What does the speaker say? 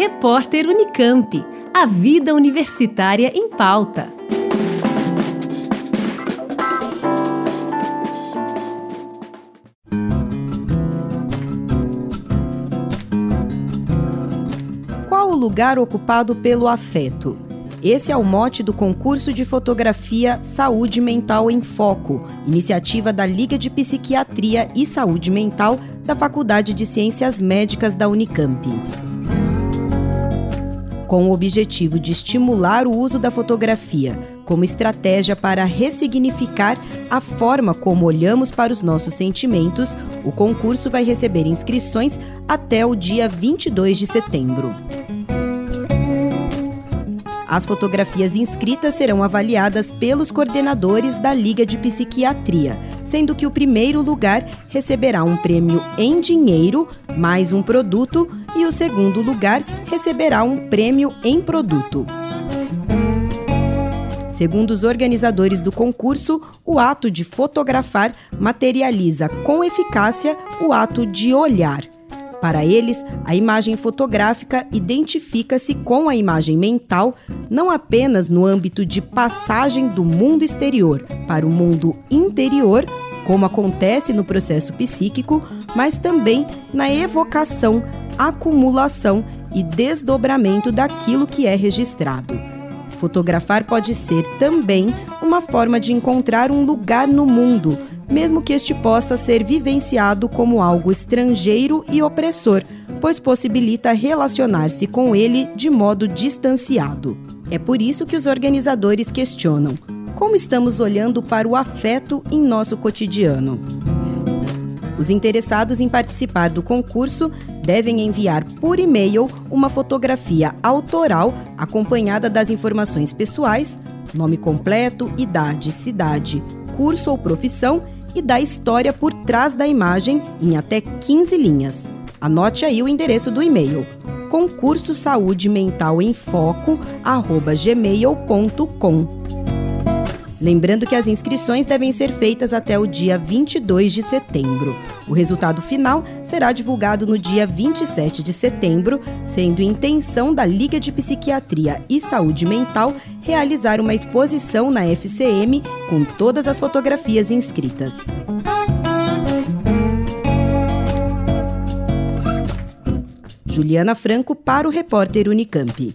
Repórter Unicamp. A vida universitária em pauta. Qual o lugar ocupado pelo afeto? Esse é o mote do concurso de fotografia Saúde Mental em Foco, iniciativa da Liga de Psiquiatria e Saúde Mental da Faculdade de Ciências Médicas da Unicamp. Com o objetivo de estimular o uso da fotografia como estratégia para ressignificar a forma como olhamos para os nossos sentimentos, o concurso vai receber inscrições até o dia 22 de setembro. As fotografias inscritas serão avaliadas pelos coordenadores da Liga de Psiquiatria, sendo que o primeiro lugar receberá um prêmio em dinheiro, mais um produto, e o segundo lugar receberá um prêmio em produto. Segundo os organizadores do concurso, o ato de fotografar materializa com eficácia o ato de olhar. Para eles, a imagem fotográfica identifica-se com a imagem mental, não apenas no âmbito de passagem do mundo exterior para o mundo interior, como acontece no processo psíquico, mas também na evocação, acumulação e desdobramento daquilo que é registrado. Fotografar pode ser também uma forma de encontrar um lugar no mundo mesmo que este possa ser vivenciado como algo estrangeiro e opressor, pois possibilita relacionar-se com ele de modo distanciado. É por isso que os organizadores questionam: como estamos olhando para o afeto em nosso cotidiano? Os interessados em participar do concurso devem enviar por e-mail uma fotografia autoral acompanhada das informações pessoais, nome completo, idade, cidade, curso ou profissão e da história por trás da imagem em até 15 linhas. Anote aí o endereço do e-mail: concurso saúde mental em foco gmail.com. Lembrando que as inscrições devem ser feitas até o dia 22 de setembro. O resultado final será divulgado no dia 27 de setembro, sendo intenção da Liga de Psiquiatria e Saúde Mental realizar uma exposição na FCM com todas as fotografias inscritas. Juliana Franco para o repórter Unicamp.